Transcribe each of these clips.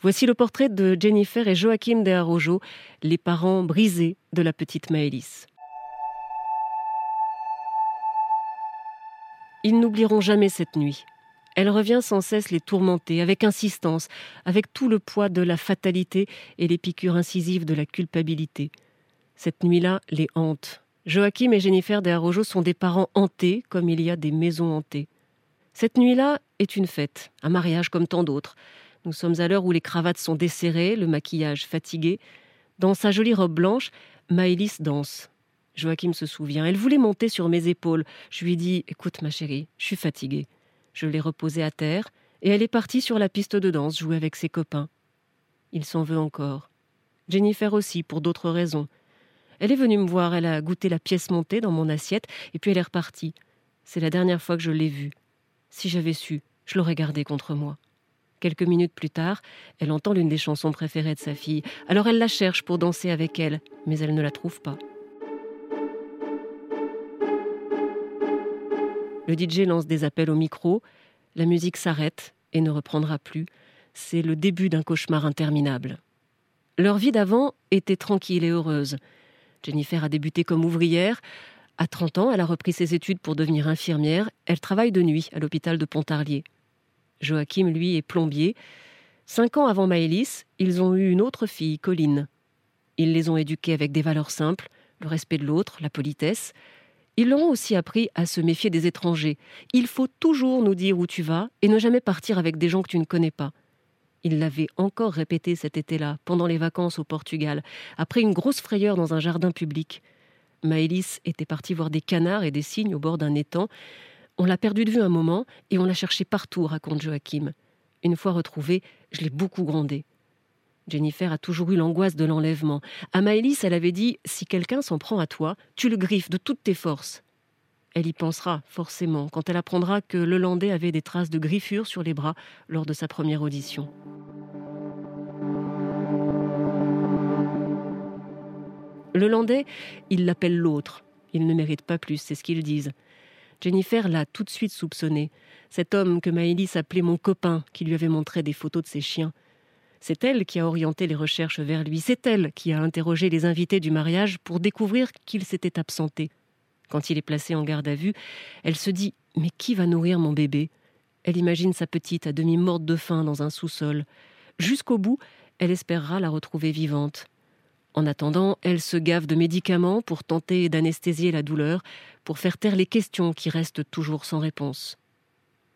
Voici le portrait de Jennifer et Joachim de Arrojo, les parents brisés de la petite Maëlys. Ils n'oublieront jamais cette nuit. Elle revient sans cesse les tourmenter, avec insistance, avec tout le poids de la fatalité et les piqûres incisives de la culpabilité. Cette nuit-là les hante. Joachim et Jennifer de Arrojo sont des parents hantés, comme il y a des maisons hantées. Cette nuit-là est une fête, un mariage comme tant d'autres. Nous sommes à l'heure où les cravates sont desserrées, le maquillage fatigué. Dans sa jolie robe blanche, Maëlys danse. Joachim se souvient. Elle voulait monter sur mes épaules. Je lui dit Écoute, ma chérie, je suis fatiguée. Je l'ai reposée à terre et elle est partie sur la piste de danse jouer avec ses copains. Il s'en veut encore. Jennifer aussi, pour d'autres raisons. Elle est venue me voir, elle a goûté la pièce montée dans mon assiette et puis elle est repartie. C'est la dernière fois que je l'ai vue. Si j'avais su, je l'aurais gardée contre moi. Quelques minutes plus tard, elle entend l'une des chansons préférées de sa fille. Alors elle la cherche pour danser avec elle, mais elle ne la trouve pas. Le DJ lance des appels au micro, la musique s'arrête et ne reprendra plus. C'est le début d'un cauchemar interminable. Leur vie d'avant était tranquille et heureuse. Jennifer a débuté comme ouvrière. À 30 ans, elle a repris ses études pour devenir infirmière. Elle travaille de nuit à l'hôpital de Pontarlier. Joachim, lui, est plombier. Cinq ans avant Maëlys, ils ont eu une autre fille, Colline. Ils les ont éduqués avec des valeurs simples, le respect de l'autre, la politesse. Ils leur ont aussi appris à se méfier des étrangers. Il faut toujours nous dire où tu vas et ne jamais partir avec des gens que tu ne connais pas. Il l'avait encore répété cet été-là, pendant les vacances au Portugal, après une grosse frayeur dans un jardin public. Maëlys était partie voir des canards et des cygnes au bord d'un étang. On l'a perdu de vue un moment et on l'a cherché partout, raconte Joachim. Une fois retrouvée, je l'ai beaucoup grondée. Jennifer a toujours eu l'angoisse de l'enlèvement. À Maëlys, elle avait dit Si quelqu'un s'en prend à toi, tu le griffes de toutes tes forces. Elle y pensera, forcément, quand elle apprendra que le Landais avait des traces de griffures sur les bras lors de sa première audition. Le Landais, il l'appelle l'autre. Il ne mérite pas plus, c'est ce qu'ils disent. Jennifer l'a tout de suite soupçonné. Cet homme que Maëlys appelait mon copain, qui lui avait montré des photos de ses chiens. C'est elle qui a orienté les recherches vers lui, c'est elle qui a interrogé les invités du mariage pour découvrir qu'il s'était absenté. Quand il est placé en garde à vue, elle se dit Mais qui va nourrir mon bébé? Elle imagine sa petite à demi morte de faim dans un sous-sol. Jusqu'au bout, elle espérera la retrouver vivante. En attendant, elle se gave de médicaments pour tenter d'anesthésier la douleur, pour faire taire les questions qui restent toujours sans réponse.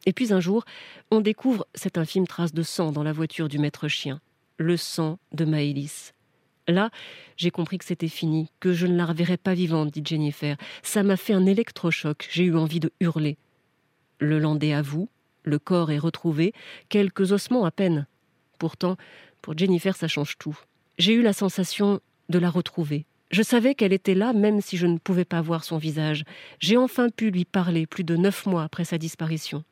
Et puis un jour, on découvre cette infime trace de sang dans la voiture du maître chien. Le sang de Maëlys. Là, j'ai compris que c'était fini, que je ne la reverrais pas vivante, dit Jennifer. Ça m'a fait un électrochoc, j'ai eu envie de hurler. Le landais avoue, le corps est retrouvé, quelques ossements à peine. Pourtant, pour Jennifer, ça change tout. J'ai eu la sensation de la retrouver. Je savais qu'elle était là, même si je ne pouvais pas voir son visage. J'ai enfin pu lui parler plus de neuf mois après sa disparition.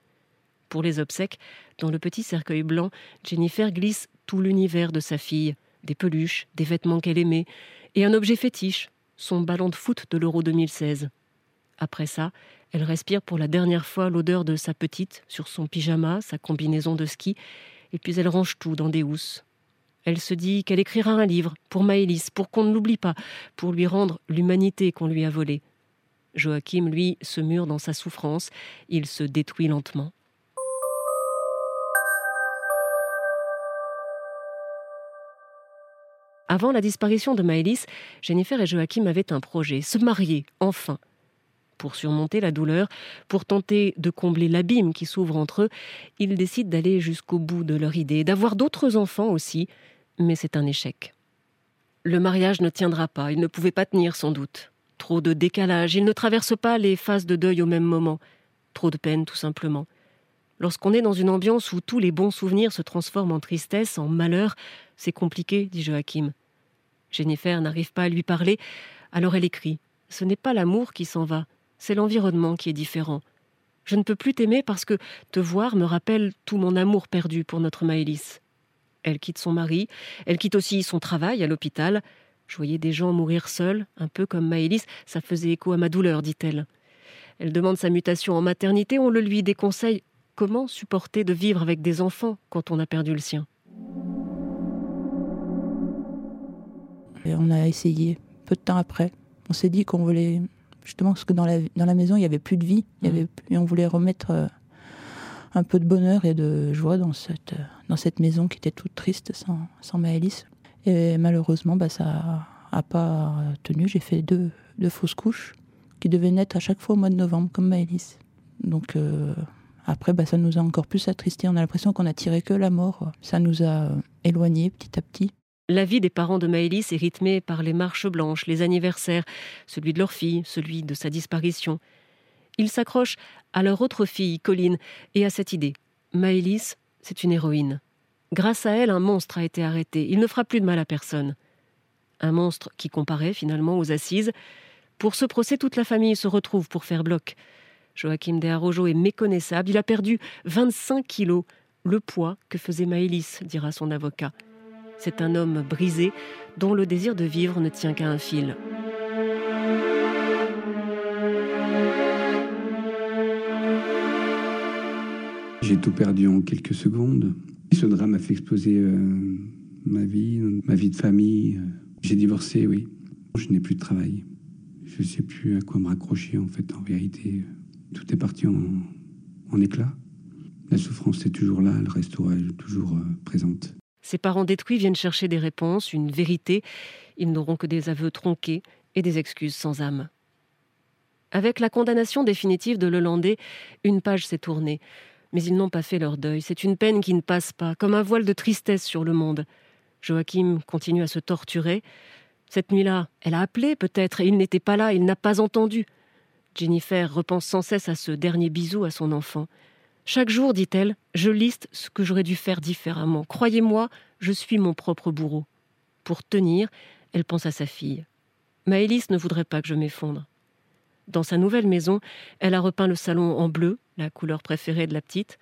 Pour les obsèques, dans le petit cercueil blanc, Jennifer glisse tout l'univers de sa fille, des peluches, des vêtements qu'elle aimait, et un objet fétiche, son ballon de foot de l'Euro 2016. Après ça, elle respire pour la dernière fois l'odeur de sa petite sur son pyjama, sa combinaison de ski, et puis elle range tout dans des housses. Elle se dit qu'elle écrira un livre pour Maëlys, pour qu'on ne l'oublie pas, pour lui rendre l'humanité qu'on lui a volée. Joachim, lui, se mure dans sa souffrance, il se détruit lentement. Avant la disparition de Maëlys, Jennifer et Joachim avaient un projet, se marier, enfin. Pour surmonter la douleur, pour tenter de combler l'abîme qui s'ouvre entre eux, ils décident d'aller jusqu'au bout de leur idée, d'avoir d'autres enfants aussi, mais c'est un échec. Le mariage ne tiendra pas, il ne pouvait pas tenir sans doute. Trop de décalage, ils ne traversent pas les phases de deuil au même moment. Trop de peine, tout simplement. Lorsqu'on est dans une ambiance où tous les bons souvenirs se transforment en tristesse, en malheur, c'est compliqué, dit Joachim. Jennifer n'arrive pas à lui parler, alors elle écrit. Ce n'est pas l'amour qui s'en va, c'est l'environnement qui est différent. Je ne peux plus t'aimer parce que te voir me rappelle tout mon amour perdu pour notre Maëlys. Elle quitte son mari, elle quitte aussi son travail à l'hôpital. Je voyais des gens mourir seuls, un peu comme Maëlys, ça faisait écho à ma douleur, dit-elle. Elle demande sa mutation en maternité, on le lui déconseille. Comment supporter de vivre avec des enfants quand on a perdu le sien? Et on a essayé peu de temps après. On s'est dit qu'on voulait justement parce que dans la, dans la maison il y avait plus de vie, il y mmh. avait, et on voulait remettre euh, un peu de bonheur et de joie dans cette, dans cette maison qui était toute triste sans, sans Maëlys. Et malheureusement, bah, ça n'a pas tenu. J'ai fait deux, deux, fausses couches qui devaient naître à chaque fois au mois de novembre, comme Maëlys. Donc euh, après, bah, ça nous a encore plus attristés. On a l'impression qu'on a tiré que la mort. Ça nous a éloignés petit à petit. La vie des parents de Maëlys est rythmée par les marches blanches, les anniversaires, celui de leur fille, celui de sa disparition. Ils s'accrochent à leur autre fille, Colline, et à cette idée. Maëlys, c'est une héroïne. Grâce à elle, un monstre a été arrêté. Il ne fera plus de mal à personne. Un monstre qui comparait finalement aux assises. Pour ce procès, toute la famille se retrouve pour faire bloc. Joachim de Arrojo est méconnaissable. Il a perdu 25 kilos, le poids que faisait Maëlys, dira son avocat. C'est un homme brisé dont le désir de vivre ne tient qu'à un fil. J'ai tout perdu en quelques secondes. Ce drame a fait exploser euh, ma vie, ma vie de famille. J'ai divorcé, oui. Je n'ai plus de travail. Je ne sais plus à quoi me raccrocher, en fait, en vérité. Tout est parti en, éclats. La souffrance est toujours là, elle restera toujours euh, présente. Ses parents détruits viennent chercher des réponses, une vérité. Ils n'auront que des aveux tronqués et des excuses sans âme. Avec la condamnation définitive de Lelandais, une page s'est tournée. Mais ils n'ont pas fait leur deuil. C'est une peine qui ne passe pas, comme un voile de tristesse sur le monde. Joachim continue à se torturer. Cette nuit-là, elle a appelé peut-être, et il n'était pas là, il n'a pas entendu. Jennifer repense sans cesse à ce dernier bisou à son enfant. Chaque jour, dit-elle, je liste ce que j'aurais dû faire différemment. Croyez-moi, je suis mon propre bourreau. Pour tenir, elle pense à sa fille. Maëlys ne voudrait pas que je m'effondre. Dans sa nouvelle maison, elle a repeint le salon en bleu, la couleur préférée de la petite.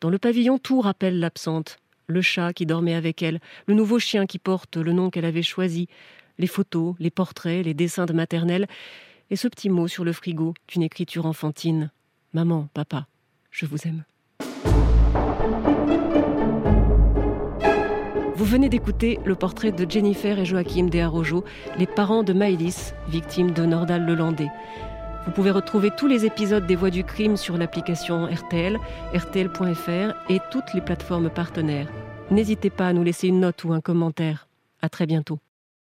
Dans le pavillon, tout rappelle l'absente. Le chat qui dormait avec elle, le nouveau chien qui porte le nom qu'elle avait choisi, les photos, les portraits, les dessins de maternelle, et ce petit mot sur le frigo d'une écriture enfantine. Maman, papa, je vous aime. Vous venez d'écouter le portrait de Jennifer et Joachim de Arrojo, les parents de Maëlys, victime de Nordal Lelandais. Vous pouvez retrouver tous les épisodes des Voix du crime sur l'application RTL, rtl.fr et toutes les plateformes partenaires. N'hésitez pas à nous laisser une note ou un commentaire. À très bientôt.